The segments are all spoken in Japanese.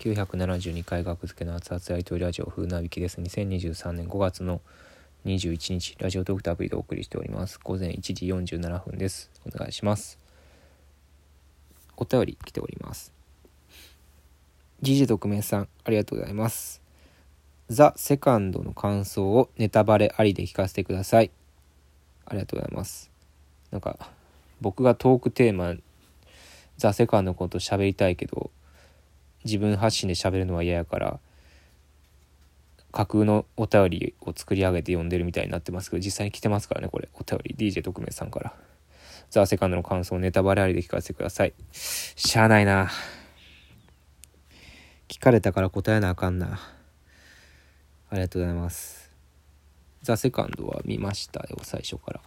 972回学付けの熱々やりとりラジオ風なびきです。2023年5月の21日ラジオトークとアプリでお送りしております。午前1時47分です。お願いします。お便り来ております。GG 特命さんありがとうございます。ザ・セカンドの感想をネタバレありで聞かせてください。ありがとうございます。なんか僕がトークテーマザ・セカンドのこと喋りたいけど自分発信で喋るのは嫌やから架空のお便りを作り上げて読んでるみたいになってますけど実際に来てますからねこれ。お便り。DJ 特命さんから。ザ・セカンドの感想をネタバレありで聞かせてください。しゃあないな。聞かれたから答えなあかんな。ありがとうございます。ザ・セカンドは見ましたよ最初から。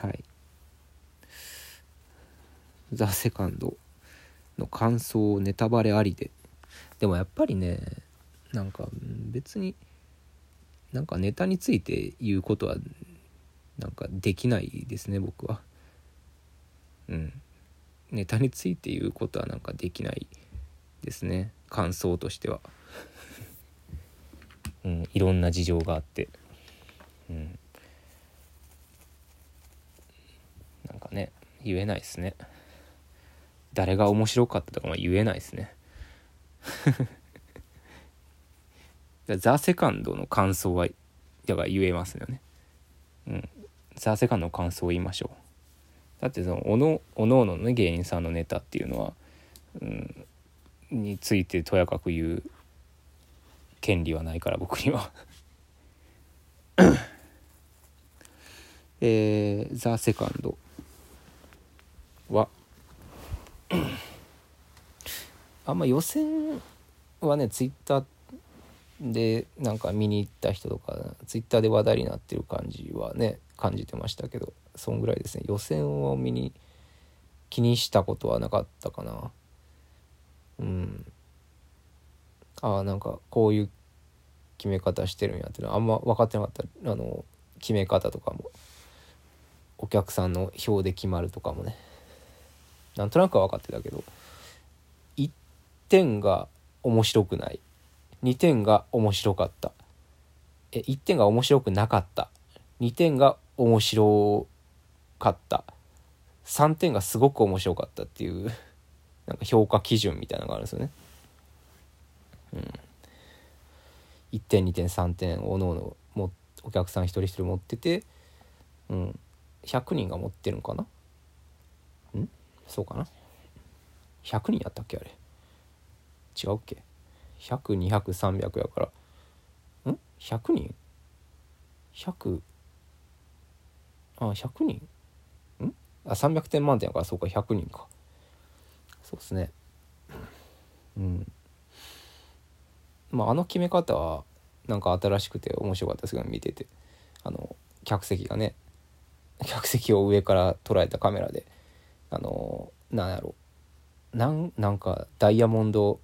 はい。ザ・セカンド。の感想をネタバレありで。でもやっぱりねなんか別になんかネタについて言うことはなんかできないですね僕は。うん。ネタについて言うことはなんかできないですね。感想としては。うん。いろんな事情があって。うん。なんかね言えないですね。誰が面白かったとかも言えないですね。ザ・セカンドの感想はだから言えますよね。うん。ザ・セカンドの感想を言いましょう。だってそのおのおののね芸人さんのネタっていうのは、うん、についてとやかく言う権利はないから僕には。えー、ザ・セカンドはあんま予選はねツイッターでなんか見に行った人とかツイッターで話題になってる感じはね感じてましたけどそんぐらいですね。予選を見に気にしたことはなかったかな。うん。ああなんかこういう決め方してるんやってのはあんま分かってなかった。あの決め方とかもお客さんの票で決まるとかもね。なんとなくは分かってたけど1点が面白くない。2点が面白かった。え1点が面白くなかった。2点が面白かった。3点がすごく面白かったっていう なんか評価基準みたいなのがあるんですよね。うん、1点2点3点おのおのもお客さん一人一人持ってて、うん、100人が持ってるんかな？そうかな？100人やったっけあれ？違うっけ？100200300やから。ん？100人 ?100 あ100人？ん？あ300点満点やからそうか100人か。そうですね。うん。まああの決め方はなんか新しくて面白かったですけど見てて。あの客席がね客席を上から捉えたカメラで。あのなんやろ。なんなんかダイヤモンド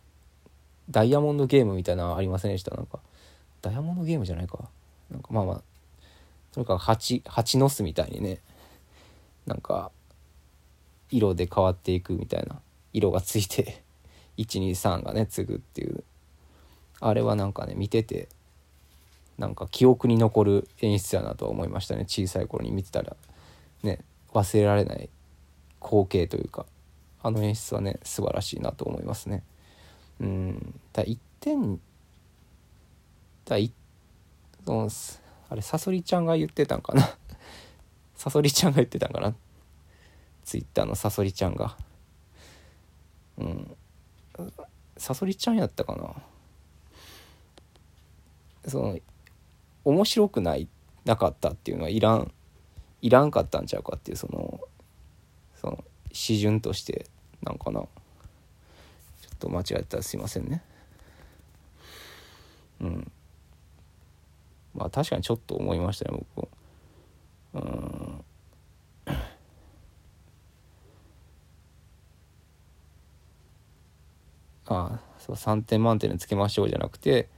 ダイヤモンドゲームみたいなのありませんでした？なんか。ダイヤモンドゲームじゃないか。なんかまあまあとにかく蜂蜂の巣みたいにね。なんか色で変わっていくみたいな。色がついて 123がね継ぐっていう。あれはなんかね見ててなんか記憶に残る演出やなと思いましたね。小さい頃に見てたら。ね忘れられない光景というかあの演出はね素晴らしいなと思いますね。うん。だ1点だいそのあれさそりちゃんが言ってたんかな？さそりちゃんが言ってたんかな？ツイッターのさそりちゃんが。うん。さそりちゃんやったかな？その面白くないなかったっていうのはいらんいらんかったんちゃうかっていうそのその基準としてなんかな。ちょっと間違えたらすいませんね。うん。まあ確かにちょっと思いましたね僕。うん。ああそう3点満点につけましょうじゃなくて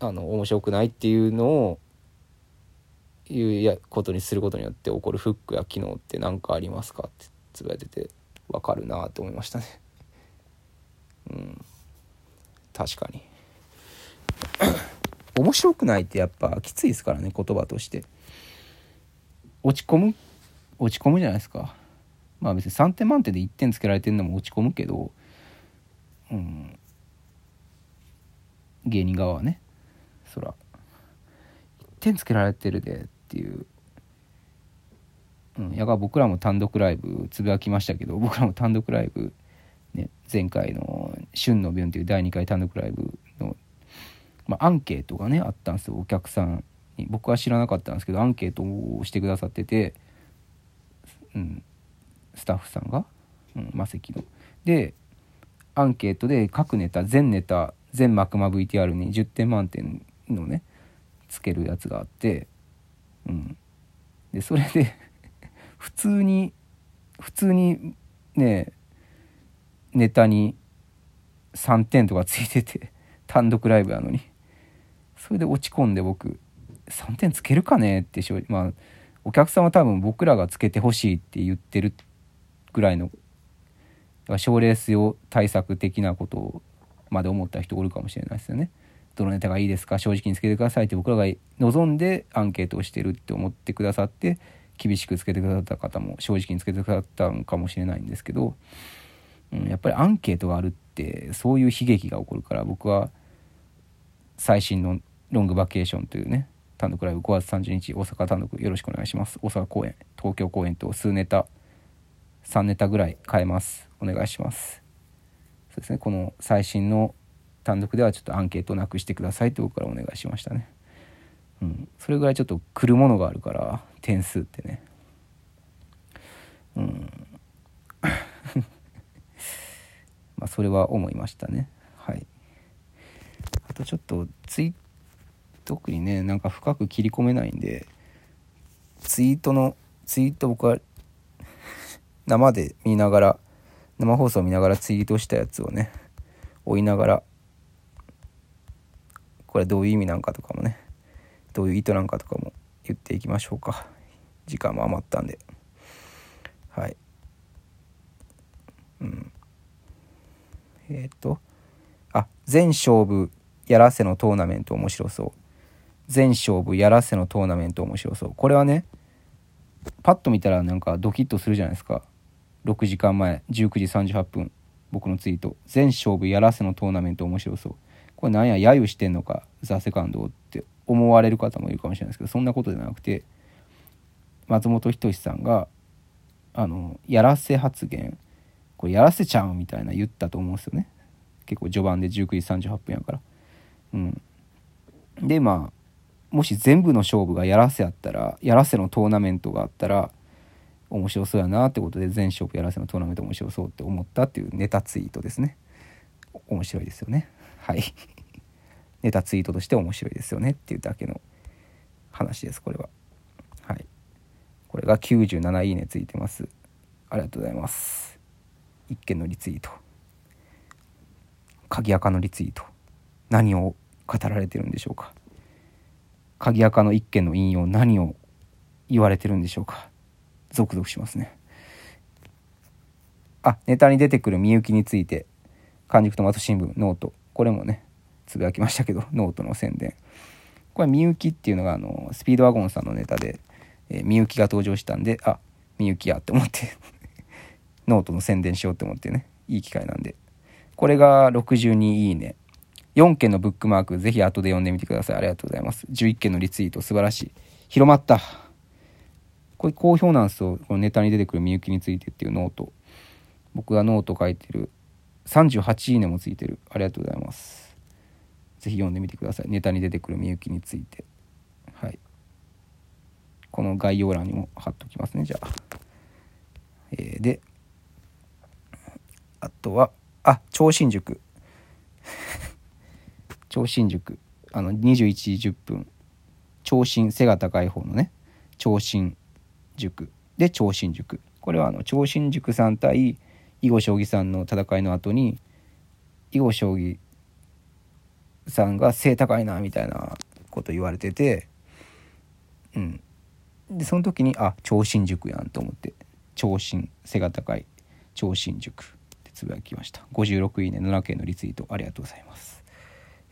あの面白くないっていうのをいうやことにすることによって起こるフックや機能って何かありますかってつぶやいてて分かるなと思いましたね。うん。確かに。面白くないってやっぱきついですからね言葉として。落ち込む？落ち込むじゃないですか。まあ別に3点満点で1点つけられてるのも落ち込むけどうん。芸人側はね。そら。1点つけられてるで。っていううん、やが僕らも単独ライブつぶやきましたけど 僕らも単独ライブ、ね、前回の「旬の病」という第2回単独ライブの、まあ、アンケートがねあったんですよお客さんに僕は知らなかったんですけどアンケートをしてくださってて、うん、スタッフさんが、うん、マセキの。でアンケートで各ネタ全ネタ全幕間 VTR に10点満点のねつけるやつがあって、うん、でそれで 普通に普通にねネタに3点とかついてて単独ライブやのに。それで落ち込んで僕3点つけるかね？ってまあお客さんは多分僕らがつけてほしいって言ってるぐらいの賞レース用対策的なことまで思った人おるかもしれないですよね。どのネタがいいですか正直につけてくださいって僕らが望んでアンケートをしてるって思ってくださって厳しくつけてくださった方も正直につけてくださったんかもしれないんですけど、うん、やっぱりアンケートがあるってそういう悲劇が起こるから僕は最新のロングバケーションというね単独ライブ5月30日大阪単独よろしくお願いします。大阪公演東京公演と数ネタ3ネタぐらい変えます。お願いします。そうですね。この最新の単独ではちょっとアンケートなくしてくださいって僕からお願いしましたね。うん、それぐらいちょっと来るものがあるから点数ってね。うん。まあそれは思いましたね。はい。あとちょっとツイ特にねなんか深く切り込めないんでツイートのツイート僕は生で見ながら生放送見ながらツイートしたやつをね追いながらこれどういう意味なんかとかもねどういう意図なんかとかも言っていきましょうか。時間も余ったんで。はい。うん。えっ、と。あ全勝負やらせのトーナメント面白そう。全勝負やらせのトーナメント面白そう。これはねパッと見たらなんかドキッとするじゃないですか。6時間前19時38分僕のツイート。全勝負やらせのトーナメント面白そう。これなんや揶揄してんのかザ・セカンドって思われる方もいるかもしれないですけどそんなことじゃなくて松本人志さんがあのやらせ発言これやらせちゃうみたいな言ったと思うんですよね。結構序盤で19時38分やから。うん。でまあもし全部の勝負がやらせやったらやらせのトーナメントがあったら面白そうやなってことで全勝負やらせのトーナメント面白そうって思ったっていうネタツイートですね。面白いですよね。はい。ネタツイートとして面白いですよねっていうだけの話ですこれは。はい。これが97いいねついてます。ありがとうございます。一件のリツイート。鍵垢のリツイート。何を語られてるんでしょうか。鍵垢の一件の引用。何を言われてるんでしょうか。ゾクゾクしますね。あネタに出てくるみゆきについて。完熟トマト新聞ノート。これもねつぶやきましたけど ノートの宣伝。これみゆきっていうのがあのスピードワゴンさんのネタでみゆきが登場したんであみゆきやって思って ノートの宣伝しようって思ってねいい機会なんで。これが62いいね。4件のブックマークぜひ後で読んでみてください。ありがとうございます。11件のリツイート素晴らしい。広まった。これ好評なんですよ。このネタに出てくるみゆきについてっていうノート。僕がノート書いてる。38いいねもついてる。ありがとうございます。ぜひ読んでみてください。ネタに出てくるみゆきについて。はい。この概要欄にも貼っときますねじゃあ、えー、であとはあ超新塾。超新塾。あの21時10分。超新背が高い方のね。超新塾。で超新塾。これはあの超新塾さん対囲碁将棋さんの戦いの後に囲碁将棋さんが背高いなみたいなこと言われててうん。でその時にあ超新塾やんと思って超新背が高い超新塾ってつぶやきました。56いいね7件のリツイートありがとうございます。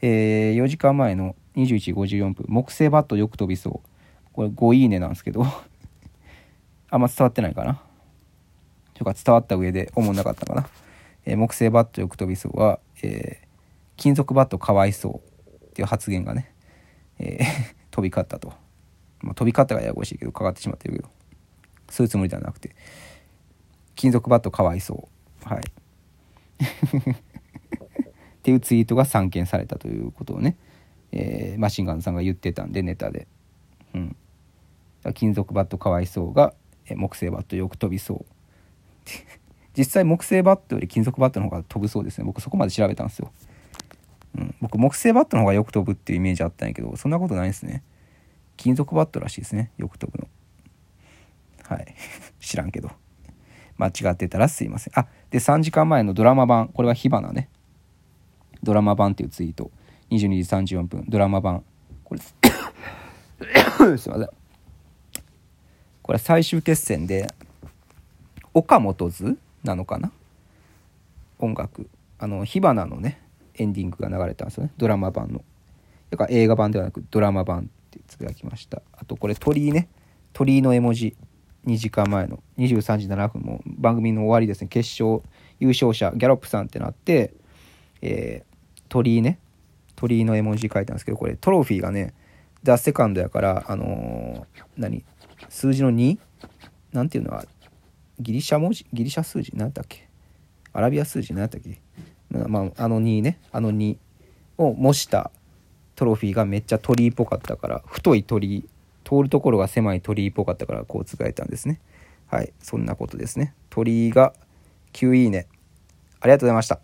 えー、4時間前の21時54分木製バットよく飛びそう。これ5いいねなんですけど あんま伝わってないかな？とか伝わった上で思んなかったかな、えー、木製バットよく飛びそうは、えー、金属バットかわいそうっていう発言がね、えー 飛び交ったと、まあ、飛び交ったがややこしいけどかかってしまってるけど。そういうつもりではなくて。金属バットかわいそう。はい。っていうツイートが散見されたということをね、えー、マシンガンさんが言ってたんでネタで、うん、金属バットかわいそうが木製バットよく飛びそう。実際木製バットより金属バットの方が飛ぶそうですね。僕そこまで調べたんですよ、うん、僕木製バットの方がよく飛ぶっていうイメージあったんやけどそんなことないですね。金属バットらしいですね。よく飛ぶの。はい。知らんけど。間違ってたらすいません。あで3時間前のドラマ版。これは火花ね。ドラマ版っていうツイート。22時34分。ドラマ版。これ すいません。これ最終決戦で岡本図なのかな？音楽。あの火花のねエンディングが流れたんですよね。ドラマ版の。だから映画版ではなくドラマ版ってつぶやきました。あとこれ鳥居ね。鳥居の絵文字。2時間前の。23時7分も。番組の終わりですね。決勝優勝者ギャロップさんってなって、えー、鳥居ね。鳥居の絵文字書いたんですけどこれトロフィーがねザ・セカンドやからあのー、何？数字の 2? なんていうの？はギリシャ文字？ギリシャ数字？何だっけ？アラビア数字？何だっけ？まあ、あの2ねあの2を模したトロフィーがめっちゃ鳥居っぽかったから太い鳥居通るところが狭い鳥居っぽかったからこう使えたんですね。はいそんなことですね。鳥居が9いいね。ありがとうございました。